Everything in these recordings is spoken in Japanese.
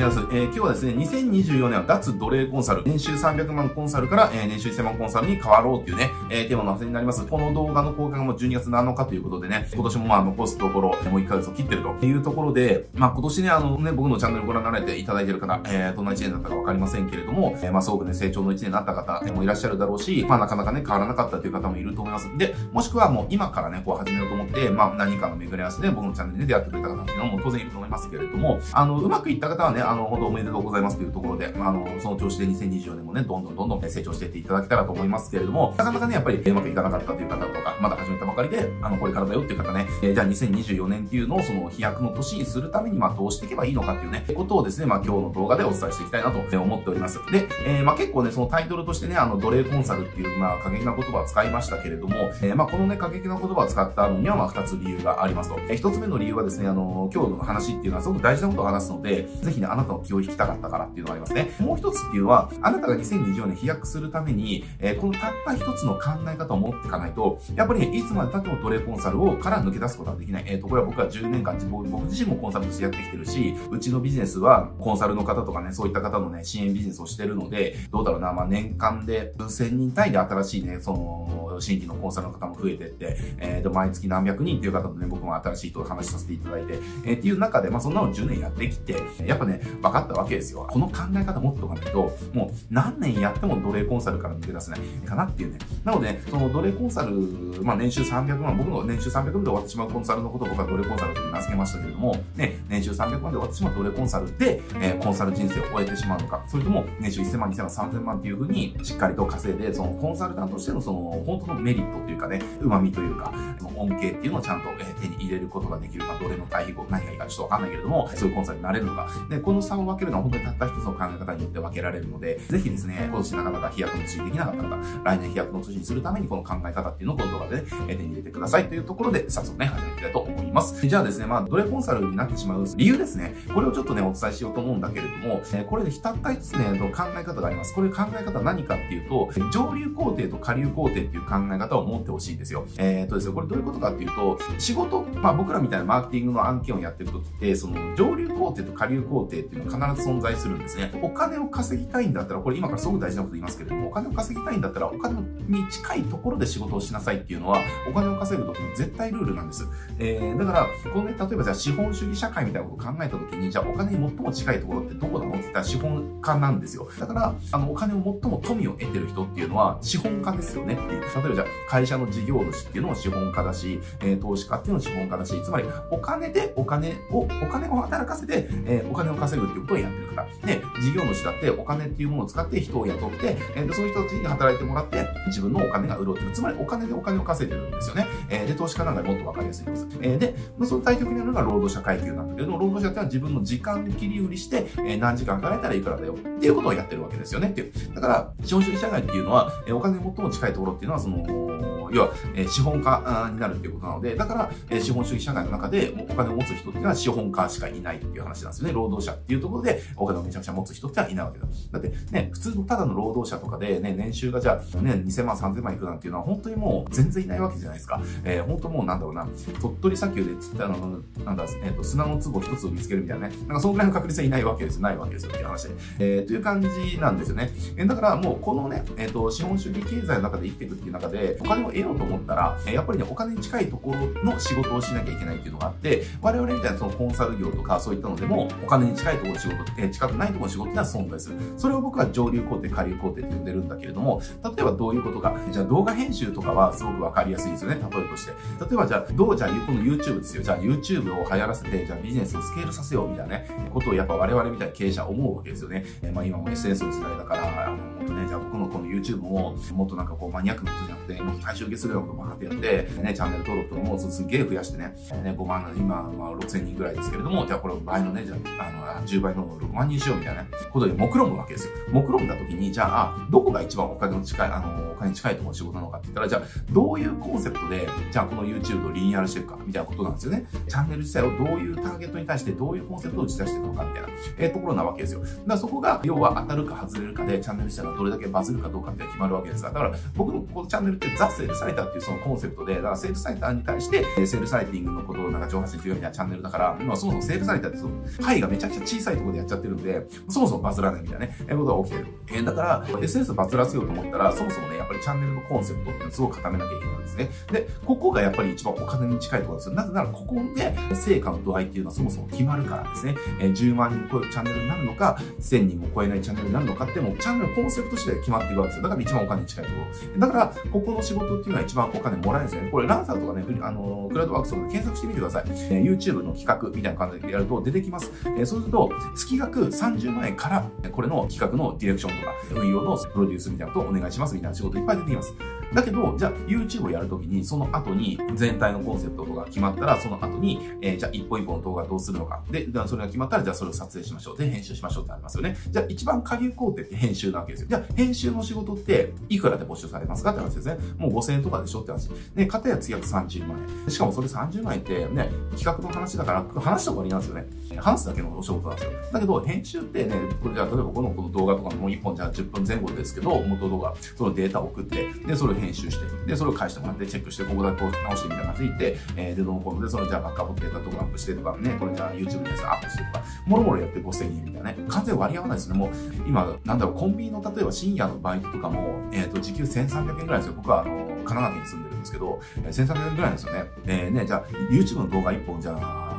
めます。えー、今日はですね、2024年は脱奴隷コンサル、年収300万コンサルから、えー、年収1000万コンサルに変わろうっていうね、えー、テーマの発になります。この動画の公開がもう12月7日ということでね、今年もまあ残すところ、もう1ヶ月を切ってるというところで、まあ今年ね、あのね、僕のチャンネルご覧になられていただいてる方、えー、どんな1年だったかわかりませんけれども、えー、まあすごくね、成長の1年になった方もいらっしゃるだろうし、まあなかなかね、変わらなかったという方もいると思います。で、もしくはもう今からね、こう始めようと思って、まあ何かの巡り合わせで僕のチャンネルで出会ってくれた方っていうのも当然いると思いますけれども、あの、うまくいった方はね、あの、本当おめでとうございますというところで、まあ、あの、その調子で2024年もね、どんどんどんどん成長していっていただけたらと思いますけれども、なかなかね、やっぱりうまくいかなかったという方とか、まだ始めたばかりで、あの、これからだよっていう方ね、えー、じゃあ2024年っていうのをその飛躍の年にするために、まあ、どうしていけばいいのかっていうね、ことをですね、まあ、今日の動画でお伝えしていきたいなと思っております。で、えー、まあ、結構ね、そのタイトルとしてね、あの、奴隷コンサルっていう、まあ、過激な言葉を使いましたけれども、えー、まあ、このね、過激な言葉を使ったのには、まあ、二つ理由がありますと。えー、一つ目の理由はですね、あの、今日の話っていうのはすごく大事なことを話すので、ぜひね、なたの気を引きたかったからっていうのがありますね。もう一つっていうのは、あなたが2024年飛躍するために、えー、このたった一つの考え方を持っていかないと、やっぱりね、いつまで経っても奴隷コンサルをから抜け出すことはできない。えっ、ー、と、これは僕は10年間、僕自身もコンサルとしてやってきてるし、うちのビジネスはコンサルの方とかね、そういった方のね、支援ビジネスをしてるので、どうだろうな、まあ年間で数千人単位で新しいね、その、新規のコンサルの方も増えてって、えっ、ー、と、毎月何百人っていう方とね、僕も新しい人と話させていただいて、えー、っていう中で、まあそんなの10年やってきて、やっぱね、分かったわけですよ。この考え方持っておかないと、もう何年やっても奴隷コンサルから抜け出せないかなっていうね。なので、ね、その奴隷コンサル、まあ年収300万、僕の年収300万で終わってしまうコンサルのことを僕は奴隷コンサルと名付けましたけれども、ね、年収300万で終わってしまう奴隷コンサルで、えー、コンサル人生を終えてしまうのか、それとも年収1000万、2000万、3000万っていうふうにしっかりと稼いで、そのコンサルタントとしてのその本当のメリットというかね、旨味というか、恩恵っていうのをちゃんと、手に入れることができるか、どれの対比語、何がいいかちょっとわかんないけれども、そういうコンサルになれるのか。で、この差を分けるのは本当にたった一つの考え方によって分けられるので、ぜひですね、今年なかなか飛躍の年にできなかった方、来年飛躍の年にするためにこの考え方っていうのをこの動画でね、手に入れてくださいというところで、早速ね、始めていきたいと思います。じゃあですね、まあ、奴隷コンサルになってしまう理由ですね。これをちょっとね、お伝えしようと思うんだけれども、えこれでたった一つね、考え方があります。これ考え方何かっていうと、上流工程と下流工程っていう考え方を持ってほしいんですよ。えー、とですね、これどういうことかっていうと、仕事、まあ僕らみたいなマーケティングの案件をやってる時って、その上流工程と下流工程っていうのが必ず存在するんですね。お金を稼ぎたいんだったら、これ今からすごく大事なこと言いますけれども、お金を稼ぎたいんだったら、お金に近いところで仕事をしなさいっていうのは、お金を稼ぐ時の絶対ルールなんです。えー、だから、このね、例えばじゃあ資本主義社会みたいなことを考えた時に、じゃあお金に最も近いところってどこなの？って言ったら資本家なんですよ。だから、あの、お金を最も富を得てる人っていうのは資本家ですよねっていう。例えばじゃあ会社の事業主っていうのも資本家だし、えー、投資家っていうのも資本家だし、つまりお金でお金を、お金を働かせて、えー、お金を稼ぐっていうことをやってる方。で、事業主だってお金っていうものを使って人を雇って、えー、そういう人たちに働いてもらって、自分のお金が潤ってる。つまりお金でお金を稼いでるんですよね。えー、で、投資家なんかもっとわかりやすいです。えー、で、その対極にあるのが労働者階級なんだけど、労働者ってのは自分の時間切り売りして、えー、何時間働いたらいくらだよっていうことをやってるわけですよねっていう。だから、資本主義社会っていうのは、えー、お金に最も近いところっていうのは、その、要は、え、資本家になるっていうことなので、だから、え、資本主義社会の中でお金を持つ人っていうのは資本家しかいないっていう話なんですよね。労働者っていうところでお金をめちゃくちゃ持つ人ってはいないわけだ。だってね、普通のただの労働者とかでね、年収がじゃあね、2000万、3000万いくなんていうのは本当にもう全然いないわけじゃないですか。えー、本当もうなんだろうな、鳥取砂丘でつったの、なんだ、えっ、ー、と、砂の壺一つを見つけるみたいなね。なんかそのぐらいの確率はいないわけですよ。ないわけですよっていう話で。えー、という感じなんですよね。えー、だからもうこのね、えっ、ー、と、資本主義経済の中で生きていくっていう中で、お金を得ようと思ったら、やっぱりね、お金に近いところの仕事をしなきゃいけないっていうのがあって、我々みたいなそのコンサル業とかそういったのでも、お金に近いところ仕事って、近くないところ仕事ってのは存在する。それを僕は上流工程、下流工程って呼んでるんだけれども、例えばどういうことか。じゃあ動画編集とかはすごくわかりやすいですよね、例えとして。例えばじゃあ、どうじゃあ、この YouTube ですよ。じゃあ YouTube を流行らせて、じゃあビジネスをスケールさせようみたいなね、ことをやっぱ我々みたいな経営者思うわけですよね。え、まあ今も SNS の時代だから、あの、ね、じゃあ僕のこの YouTube も、もっとなんかこうマニアックなことじゃなくて、もっと大衆受けするようなことをバーってやって、ね、チャンネル登録とかもすげえ増やしてね、ね5万、今、まあ、6000人ぐらいですけれども、じゃあこれ倍のね、じゃあ、あの、10倍の6万人しようみたいなことで目論むわけですよ。目論んだ時に、じゃあ、どこが一番お金の近い、あの、お金に近いところの仕事なのかって言ったら、じゃあ、どういうコンセプトで、じゃあこの YouTube をリニューアルしていくか、みたいなことなんですよね。チャンネル自体をどういうターゲットに対してどういうコンセプトを打ち出していくのか、みたいな、えー、ところなわけですよ。だからそこが、要は当たるか外れるかで、チャンネル自体がどれだけバズるかどうかって決まるわけですが、だから僕のこのチャンネルってザ・セールサイターっていうそのコンセプトで、だからセールサイターに対して、セールサイティングのことをなんか上発に強みたいなチャンネルだから、まあそもそもセールサイターってその、パイがめちゃくちゃ小さいところでやっちゃってるんで、そもそもバズらないみたいなね、えことが起きてる。えー、だから、SNS バズらせようと思ったら、そもそもね、やっぱりチャンネルのコンセプトっていうのをすごく固めなきゃいけないですね。で、ここがやっぱり一番お金に近いところですよ。なぜなら、ここで成果の度合いっていうのはそもそも決まるからですね。えー、10万人超えるチャンネルになるのか、1000人も超えないチャンネルになるのかってもうチャンネルコンセプト次第決まっていくわけですよ。だから一番お金に近いところ。だから、ここの仕事っていうのは一番お金もらえるんですよね。これ、ランサーとかね、あの、クラウドワークスとか検索してみてください。えー、YouTube の企画みたいな感じでやると出てきます。えー、そうすると、月額30万円から、これの企画のディレクションとか、運用のプロデュースみたいなことをお願いしますみたいな仕事いっぱい出てきます。だけど、じゃあ YouTube やるときに、その後に全体のコンセプトとか決まったら、その後に、えー、じゃあ一本一本の動画どうするのか。で、それが決まったら、じゃあそれを撮影しましょう。で、編集しましょうってありますよね。じゃあ一番下流工程って編集なわけですよ。じゃあ編集の仕事っていくらで募集されますかって話ですね。もう5000円とかでしょって話。で、片や月約30万円。しかもそれ30万円ってね、企画の話だから、話とかになんですよね。話すだけのお仕事なんですよ。だけど、編集ってね、これじゃあ例えばこのこの動画とかも1本じゃあ10分前後ですけど、元動画、そのデータを送って、で、それを編集して、で、それを返してもらって、チェックして、ここだけ直してみたいな感じでいって、えー、で、どのコンで、そのじゃあバックアップデータとかアップしてとかね、これじゃあ YouTube でアップしてとか、もろもろやって5000円みたいなね、完全割り合わないですね。もう、今、なんだろう、コンビニの例えば深夜のバイトとかも、えっ、ー、と、時給1300円ぐらいですよ。僕は、あの、神奈川県に住んでるんですけど、1300円ぐらいですよね。えー、ね、じゃあ、YouTube の動画1本じゃあ、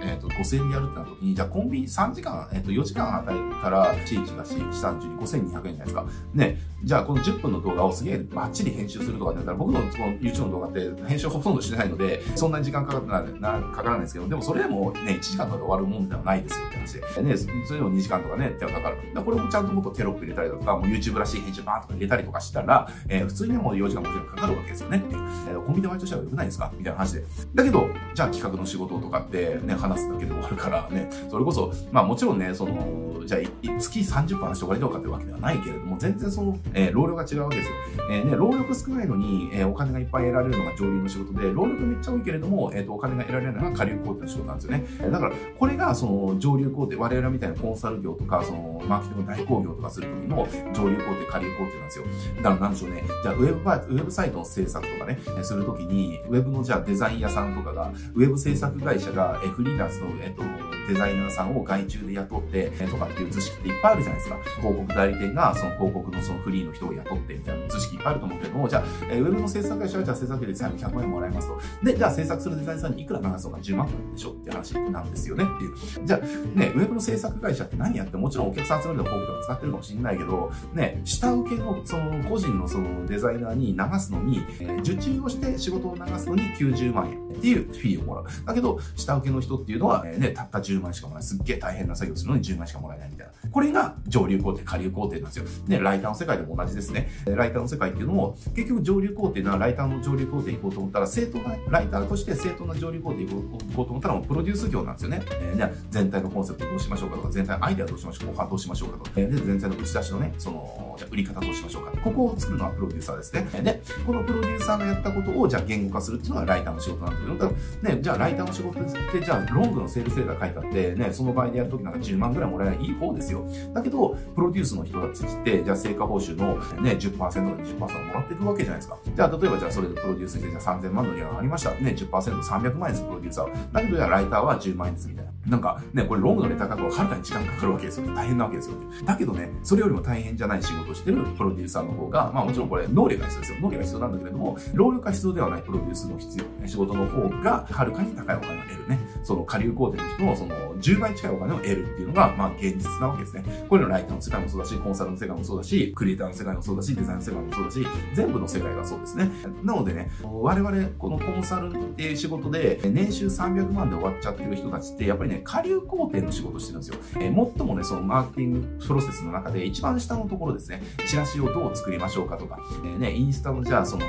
えっ、ー、と、5000円でやるってなった時に、じゃあコンビニ3時間、えっ、ー、と、4時間あたりから1日が4、32、5200円じゃないですか。ね、じゃあこの10分の動画をすげえバッチリ編集するとかって言ったら、僕のこの YouTube の動画って編集ほとんどしてないので、そんなに時間かかってななかからないですけど、でもそれでもね、1時間とかで終わるもんではないですよって話で。ね、それでも2時間とかね、手がかかる。だこれもちゃんともっとテロップ入れたりとか、もう YouTube らしい編集バーンとか入れたりとかしたら、えー、普通にもう4時間5時間かかるわけですよねって。えー、コンビニでバイトしたらよくないですか？みたいな話で。だけど、じゃあ企画の仕事とかってね、話すだけで終わるからね、それこそ、まあもちろんね、その、じゃあ月30分話して終わりどうかってわけではないけれども、全然その、えー、労力が違うわけですよ。えー、ね、労力少ないのに、えー、お金がいっぱい得られるのが上流の仕事で、労力めっちゃ多いけれども、えっ、ー、と、お金が得られるのが下流工程の仕事なんですよね。だから、これがその上流工程、我々みたいなコンサル業とか、その、マーケティング代行業とかするときの上流工程、下流工程なんですよ。だからなんでしょうね。じゃあ、ウェブウェブサイトの制作とかね、するときに、ウェブのじゃあデザイン屋さんとかが、ウェブ制作会社が、えフリーランスの、えっ、と、デザイナーさんを外注で雇って、とかっていう図式っていっぱいあるじゃないですか。広告代理店がその広告のそのフリーの人を雇ってみたいな図式いっぱいあると思うけども、じゃあ、え、ウェブの制作会社はじゃあ制作費で最後100万円もらえますと。で、じゃあ制作するデザイナーさんにいくら流すのか10万円でしょって話なんですよねっていう。じゃあ、ね、ウェブの制作会社って何やってもちろんお客さん集めるの広告とか使ってるかもしれないけど、ね、下請けのその個人のそのデザイナーに流すのに、えー、受注をして仕事を流すのに90万円っていうフィーをもらう。だけど、下請けの人っていうのは、えー、ね、たった10万円しかもらえない。すっげえ大変な作業するのに10万円しかもらえないみたいな。これが上流工程、下流工程なんですよ。ね、ライターの世界でも同じですね。ライターの世界っていうのも、結局上流工程なライターの上流工程行こうと思ったら、正当な、ライターとして正当な上流工程行こうと思ったら、もうプロデュース業なんですよね。えー、じゃあ、全体のコンセプトどうしましょうかとか、全体のアイデアどうしましょうか、後半どうしましょうかとか、えー、で、全体の打ち出しのね、その、じゃ売り方どうしましょうか。ここを作るのはプロデューサーですね。で、このプロデューサーがやったことを、じゃあ言語化するっていうのがライターの仕事なんだけど、ね、じゃあライターの仕事って、じゃあロングのセールスレーター書いたって、ね、その場合でやるときなんか10万ぐらいもらえないいい方ですよ。だけど、プロデュースの人たちって、じゃあ成果報酬のね、10%か20%もらっていくわけじゃないですか。じゃあ、例えばじゃあそれでプロデュースして、じゃあ3000万の利がありました。ね、10%、300万円です、プロデューサーは。だけど、じゃあライターは10万円ですみたいな。なんかね、これロングのレタ書くははるかに時間かかるわけですよ。大変なわけですよ。だけどね、それよりも大変じゃない仕事をしてるプロデューサーの方が、まあもちろんこれ能力が必要ですよ。能力が必要なんだけれども、労力が必要ではないプロデュースの必要、仕事の方がはるかに高いお金を得るね。その下流工程の人のその10倍近いお金を得るっていうのが、まあ現実なわけですね。これのライターの世界もそうだし、コンサルの世界もそうだし、クリエイターの世界もそうだし、デザインの世界もそうだし、全部の世界がそうですね。なのでね、我々このコンサルっていう仕事で、年収300万で終わっちゃってる人たちって、やっぱりね、下流工程の仕事してるんですよ。えー、最もね、そのマーケティングプロセスの中で一番下のところですね、チラシをどう作りましょうかとか、えー、ね、インスタのじゃあその、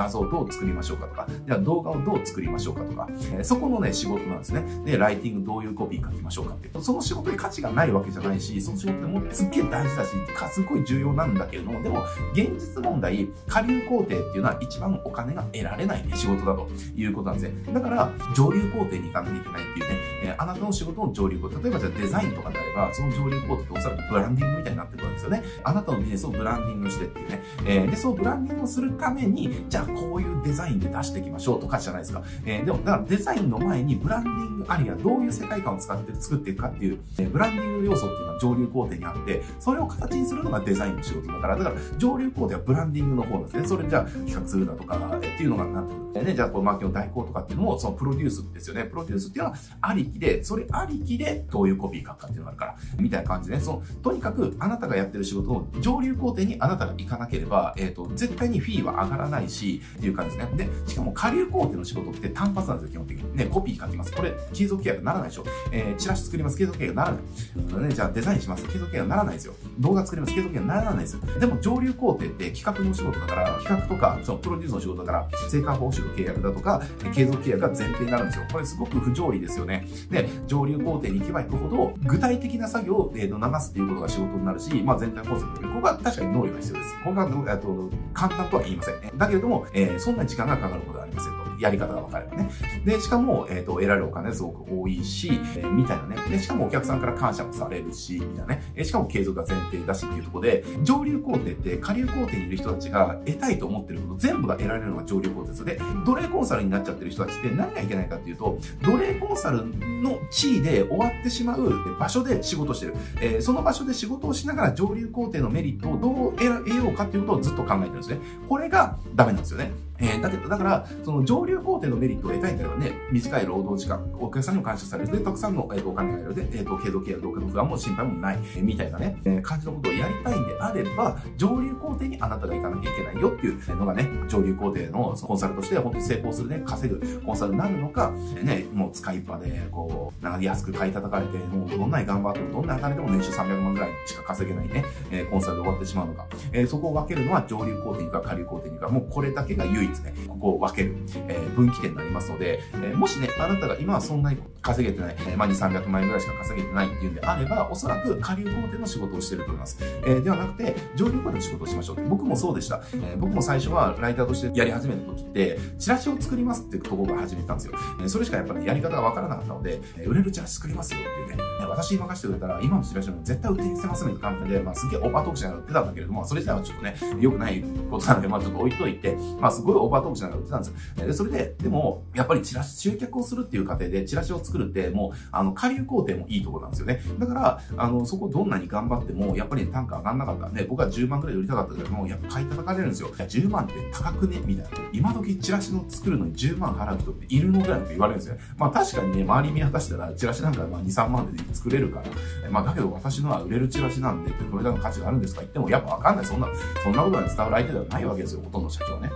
画像どう作りましょうかとか、じゃあ動画をどう作りましょうかとか、えー、そこのね、仕事なんですね。で、ライティングどういうコピー書きましょうかっていう。その仕事に価値がないわけじゃないし、その仕事ってもすっげえ大事だし、すごい重要なんだけれども、でも、現実問題、下流工程っていうのは一番お金が得られない、ね、仕事だということなんですね。だから、上流工程に行かなきゃいけないっていうね、えー、あなたの仕事の上流工程、例えばじゃあデザインとかであれば、その上流工程っておそらくブランディングみたいになってくるわけですよね。あなたのビジネスをブランディングしてっていうね。えー、で、そうブランディングをするために、じゃあこういうデザインで出していきましょうとかじゃないですか。えー、でも、だからデザインの前にブランディングあるいはどういう世界観を使って作っていくかっていう、えー、ブランディング要素っていうのは上流工程にあって、それを形にするのがデザインの仕事だから、だから上流工程はブランディングの方なんですね。それじゃあ企画するだとか、えー、っていうのがなってくる。ね、じゃあこうマーケの代行とかっていうのも、そのプロデュースですよね。プロデュースっていうのはありきで、それありきでどういうコピー書くかっていうのがあるから、みたいな感じでね。その、とにかくあなたがやってる仕事の上流工程にあなたが行かなければ、えっ、ー、と、絶対にフィーは上がらないし、っていう感じですね。で、しかも下流工程の仕事って単発なんですよ、基本的に。ね、コピー書きます。これ、継続契約ならないでしょ。えー、チラシ作ります。継続契約ならない。ね、じゃあデザインします。継続契約ならないですよ。動画作ります。継続契約ならないですよ。でも上流工程って企画の仕事だから、企画とか、そのプロデュースの仕事だから、成果報酬の契約だとか、継続契約が前提になるんですよ。これすごく不条理ですよね。で、上流工程に行けば行くほど、具体的な作業を、流すっていうことが仕事になるし、まあ全体コンセプトで、ここは確かに能力が必要です。ここが、えっと、簡単とは言いません。だけれども、えー、そんな時間がかかることはありません。やり方が分かればね。で、しかも、えっ、ー、と、得られるお金すごく多いし、えー、みたいなね。で、しかもお客さんから感謝もされるし、みたいなね。えー、しかも継続が前提だしっていうところで、上流工程って下流工程にいる人たちが得たいと思ってること全部が得られるのが上流工程です。で、奴隷コンサルになっちゃってる人たちって何がいけないかっていうと、奴隷コンサルの地位で終わってしまう場所で仕事してる。えー、その場所で仕事をしながら上流工程のメリットをどう得ようかっていうことをずっと考えてるんですね。これがダメなんですよね。えー、だけど、だから、その上流工程のメリットを得たいんだけどね、短い労働時間、お客さんにも感謝される。で、たくさんの、えー、とお金が得る。で、えっ、ー、と、継続ケア、動画の不安も心配もない。えー、みたいなね、えー、感じのことをやりたいんであれば、上流工程にあなたが行かなきゃいけないよっていうのがね、上流工程のコンサルとして本当に成功するね、稼ぐコンサルになるのか、ね、もう使いっぱで、こう、なんか安く買い叩かれて、もうどんなに頑張っても、どんなに働いても年収300万ぐらいしか稼げないね、えー、コンサルで終わってしまうのか。えー、そこを分けるのは上流工程にか下流工程にか、もうこれだけが唯一ね、ここを分ける、えー、分岐点になりますので、えー、もしね、あなたが今はそんなに稼げてない、えー、まあ2、300万円ぐらいしか稼げてないっていうんであれば、おそらく下流工程の仕事をしてると思います。えー、ではなくて、上流工程の仕事をしましょう。僕もそうでした。えー、僕も最初はライターとしてやり始めた時って、チラシを作りますっていうところから始めたんですよ。えー、それしかやっぱりやり方がわからなかったので、えー、売れるチラシ作りますよっていうね、私に任せてくれたら、今のチラシも絶対売ってみせますみたいな感じで、まあすげえオーバートークしながら売ってたんだけれども、それ自体はちょっとね、良くないことなので、まあちょっと置いといて、まあすごいオーバートークしながら売ってたんですよ。で、それで、でも、やっぱりチラシ、集客をするっていう過程で、チラシを作るって、もう、あの、下流工程もいいところなんですよね。だから、あの、そこどんなに頑張っても、やっぱり単価上がんなかったんで、僕は10万くらい売りたかったけども、やっぱ買い叩かれるんですよ。いや、10万って高くね？みたいな。今時チラシの作るのに10万払う人っているのぐらいって言われるんですよ。まあ確かにね、周り見渡したら、チラシなんかまあ2、3万で作れるから、まあだけど私のは売れるチラシなんで、これだけの価値があるんですか？言っても、やっぱわかんない。そんな、そんなことに伝わる相手ではないわけですよ、ほとんど社長ね。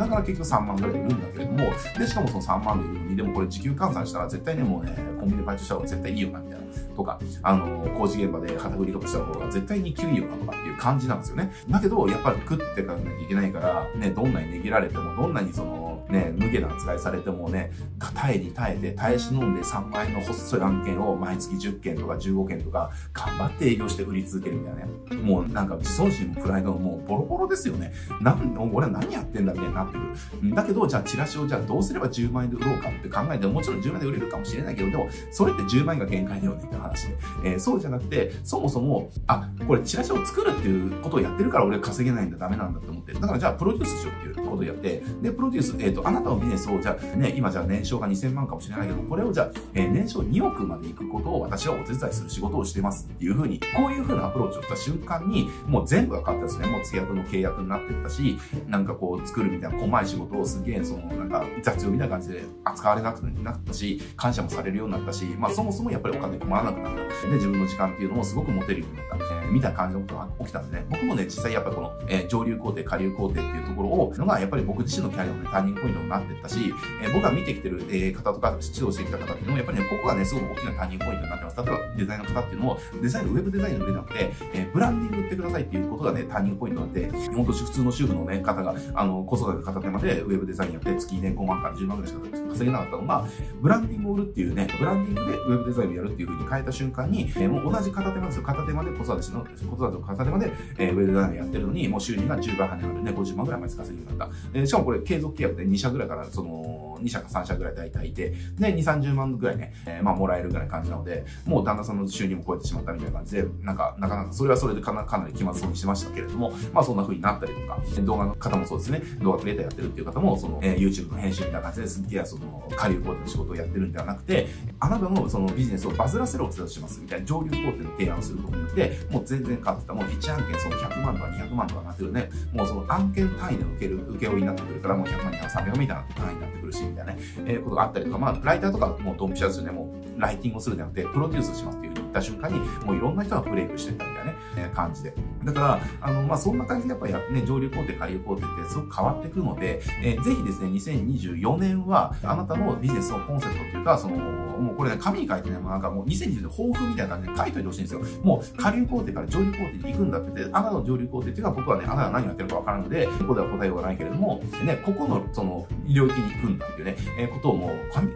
だから結局3万ぐらいいるんだけれども、で、しかもその3万で売るのに、でもこれ時給換算したら絶対ね、もうね、コンビニでバイトした方が絶対いいよな、みたいな。とか、あの、工事現場で旗振りとかした方が絶対に給与なとかっていう感じなんですよね。だけど、やっぱり食ってかなきゃいけないから、ね、どんなに値切られても、どんなにその、ね、無下な扱いされてもね、耐えに耐えて、耐え忍んで3万円の細い案件を毎月10件とか15件とか、頑張って営業して売り続けるみたいなね。もうなんか自尊心もプライドももうボロボロですよね。なん、俺は何やってんだみたいになってくる。だけど、じゃあチラシをじゃあどうすれば10万円で売ろうかって考えて、ももちろん10万円で売れるかもしれないけど、でも、それって10万円が限界だよねって話で。えー、そうじゃなくて、そもそも、あ、これチラシを作るっていうことをやってるから俺稼げないんだ、ダメなんだって思って。だからじゃあプロデュースしようっていうことをやって、で、プロデュース、えっ、ー、と、あなたのビジネスを、じゃあね、今じゃあ年商が2000万かもしれないけど、これをじゃあ、えー、年商2億まで行くことを私はお手伝いする仕事をしてますっていうふうに、こういうふうなアプローチをした瞬間に、もう全部が変わったですね。もう付き合の契約になってったし、なんかこう作るみたいな細い仕事をすげえ、その、なんか雑用みたいな感じで扱われなくなったし、感謝もされるようになったし、まあそもそもやっぱりお金困らなくなった。で、自分の時間っていうのもすごく持てるようになった。えー、みたいな感じのことが起きたんでね。僕もね、実際やっぱこの、えー、上流工程、下流工程っていうところを、のがやっぱり僕自身のキャリアの、ね、ターニングポイントなってったし、えー、僕が見てきてる、えー、方とか指導してきた方っていうのも、やっぱりね、ここがね、すごく大きなターニングポイントになってます。例えばデザインの方っていうのも、デザインウェブデザインの上なくて、えー、ブランディング売ってくださいっていうことがね、ターニングポイントになって、本当普通の主婦のね、方が、あの、子育て片手までウェブデザインやって月年5万から10万ぐらいしか稼げなかったのが、ブランディングを売るっていうね、ブランディングでウェブデザインをやるっていう風に変えた瞬間に、えー、もう同じ片手間ですよ。片手間で子育ての、子育てを片手間で、えー、ウェブデザインをやってるのに、もう収入が10倍跳ね上がるね、50万ぐらい毎月稼げるようになった。えー、しかもこれ継続契約で2社ぐらいから、その、2社か3社ぐらい大体いて、で、2、30万ぐらいね、えー、まあ、もらえるぐらい感じなので、もう旦那さんの収入も超えてしまったみたいな感じで、なんか、なかなか、それはそれでかなかなり気まずそうにしてましたけれども、まあ、そんな風になったりとか、動画の方もそうですね、動画クリエイターやってるっていう方も、その、えー、YouTube の編集みたいな感じです。っげえ、その、下流工程の仕事をやってるんではなくて、あなたのそのビジネスをバズらせるお手伝いします、みたいな上流工程の提案をすることによって、もう全然変わってた。もう1案件その100万とか200万とかなってるね、もうその案件単位で受ける、受け負いになってくるから、もう100万、200万、300万みたいな単位になってくる。し、みたいなね、えー、ことがあったりとか、まあ、ライターとかもうドンピシャですよね、もう、ライティングをするんじゃなくて、プロデュースしますっていう言った瞬間に、もういろんな人がブレイクしてったみたいなね、感じで。だから、あの、まあ、そんな感じでやっぱりね、上流工程、下流工程ってすごく変わってくるので、えー、ぜひですね、2024年は、あなたのビジネスのコンセプトっていうか、その、もうこれね、紙に書いてね、もうなんかもう2020年抱負みたいな感じで書いといてほしいんですよ。もう下流工程から上流工程に行くんだって言って、あなたの上流工程っていうのは僕はね、あなたが何をやってるかわからんので、ここでは答えようがないけれども、ね、ここのその領域に行くんだっていうね、えー、ことをもう紙、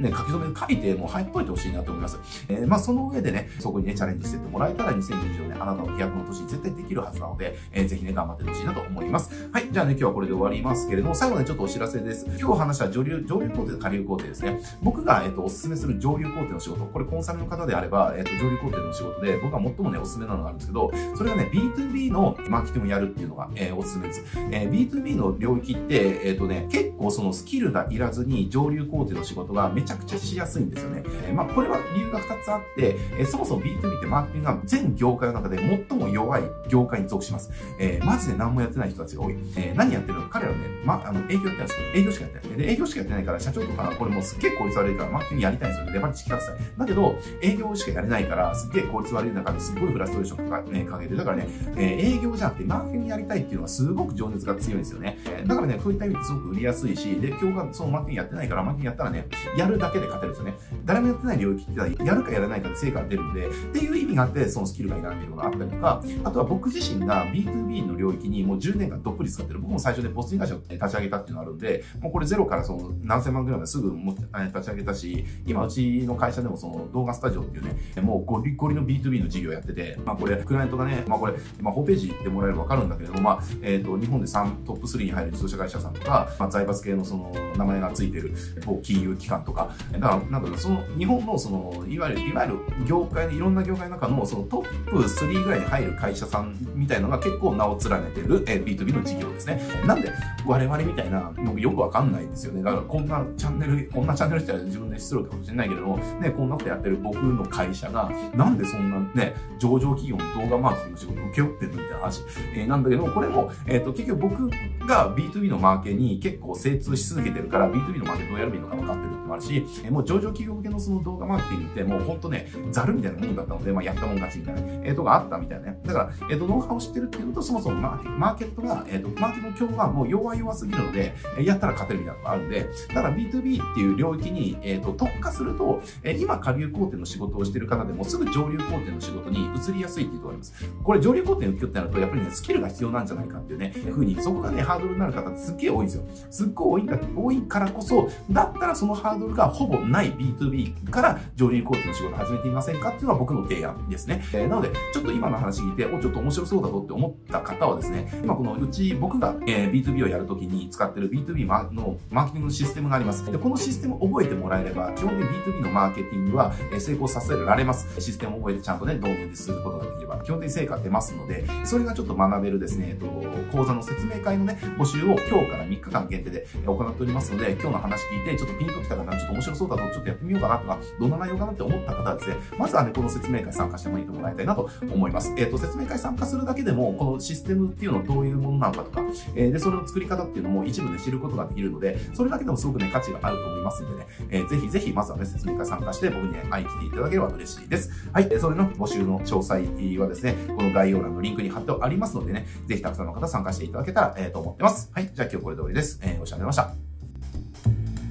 ね、書き留め書いて、もう入っといてほしいなと思います。えー、まあ、その上でね、そこにね、チャレンジしてってもらえたら、2024年、あなたの飛躍の年に絶対できるはずなので、えー、ぜひね、頑張ってほしいなと思います。はい、じゃあね、今日はこれで終わりますけれども、最後ね、ちょっとお知らせです。今日話した上流、上流工程と下流工程ですね。僕が、えっ、ー、と、おすすめする上流工程の仕事、これコンサルの方であれば、えっ、と、上流工程の仕事で、僕は最もね、おすすめなのがあるんですけど、それがね、B2B のマーケティングをやるっていうのが、えおすすめです。えー B2B の領域って、えっ、とね、結構そのスキルがいらずに上流工程の仕事がめちゃくちゃしやすいんですよね。え、まあ、これは理由が2つあって、え、そもそも B2B ってマーケティングが全業界の中で最も弱い業界に属します。えー、マジで何もやってない人たちが多い。えー、何やってるの彼らはね、ま、あの、営業やってないんですよ。営業しかやってない。で、営業しかやってないから、社長とか、これもすっげえ効率悪いから、マーケティングやりたいんですよね。レバレッジ効かせたい。だけど、営業しかやれないから、すっげえ効率悪い中ですっごいフラストレーションとかね、かけて、だからね、えー、営業じゃなくてマーケティングやりたいっていうのはすごく情熱が強いんですよね。だからね、そういった意味ですごく売りやすいし、で、今日がそのマーケティングやってないから、マーケティングやったらね、やるだけで勝てるんですよね。誰もやってない領域って、やるかやらないかで成果が出るので、っていう意味があって、そのスキルがいらないっていうのがあったりとか、あとは僕自身が B2B の領域にもう10年間どっぷり使ってる。僕も最初でポスティン会社を立ち上げたっていうのがあるんで、もうこれゼロからその何千万ぐらいまですぐも立ち上げたし、今うちの会社でもその動画スタジオっていうね、もうゴリゴリの B2B の事業やってて、まあこれ、クライアントがね、まあこれ、まあホームページ行ってもらえればわかるんだけれども、まあ、えっ、ー、と、日本で3、トップ3に入る自動車会社さんとか、まあ財閥系のその名前がついてる某金融機関とか、だから、なんだろう、その日本のその、いわゆる、いわゆる業界のいろんな業界の中のそのトップ3ぐらいに入る会社さんみたいのが結構名を連ねてる、え、B2B の事業ですね。なんで我々みたいなのよくわかんないですよね。だからこんなチャンネル、こんなチャンネルって自分で失礼かもしれないけども、ね、こんなことやってる僕の会社が、なんでそんなね、上場企業の動画マーケティングの仕事を請け負ってるみたいな話、えー、なんだけども、これも、えっ、ー、と、結局僕が B2B のマーケに結構精通し続けてるから、B2B のマーケどうやればいいのか分かってるってもあるし、え、もう上場企業向けのその動画マーケティングってもうほんとね、ザルみたいなもんだったので、まあ、やったもん勝ちみたいな、えー、とがあったみたいなね。だから、えっ、ー、と、ノウハウを知ってるっていうのと、そもそもマーケマーケットが、えっ、ー、と、マーケットの今日はもう弱弱すぎるので、えやったら勝てるみたいなのがあるんで、だから B2B っていう領域に、えっ、ー、と、特化すると、えー、今、下流工程の仕事をしてる方でも、すぐ上流工程の仕事に移りやすいっていうところあります。これ、上流工程の請負ってなると、やっぱりね、スキルが必要なんじゃないかっていうね、ふうに、そこがね、ハードルになる方すっげえ多いんですよ。すっごい多いんだ、多いからこそ、だったらそのハードルがほぼない B2B から上流工程の仕事始めてみませんかっていうのは僕の提案ですね。えー、なので、ちょっと今の話聞いて、お、ちょっと面白そうだぞって思った方はですね、今このうち僕が、えー、B2B をやるときに使ってる B2B のマーケティングのシステムがあります。で、このシステムを覚えてもらえれば、基本的に B2B のマーケティングは成功させられます。システムを覚えてちゃんとね、導入することができれば、基本的に成果出ますので、それがちょっと学べるですね、えっと、講座の説明会のね、募集を今日から3日間限定で行っておりますので、今日の話聞いて、ちょっとピンときたかな、面白そうだと、ちょっとやってみようかなとか、どんな内容かなって思った方はですね、まずはね、この説明会参加してもいいともらいたいなと思います。えっ、と、説明会参加するだけでも、このシステムっていうのはどういうものなのかとか、えー、で、それの作り方っていうのも一部で知ることができるので、それだけでもすごくね、価値があると思いますんでね、えー、ぜひぜひ、まずはね、説明会参加して僕にね、会いに来ていただければ嬉しいです。はいえ、それの募集の詳細はですね、この概要欄のリンクに貼ってありますのでね、ぜひたくさんの方参加していただけたら、えー、と思ってます。はい、じゃあ今日これで終わりです。えー、ご視聴ありがとうございました。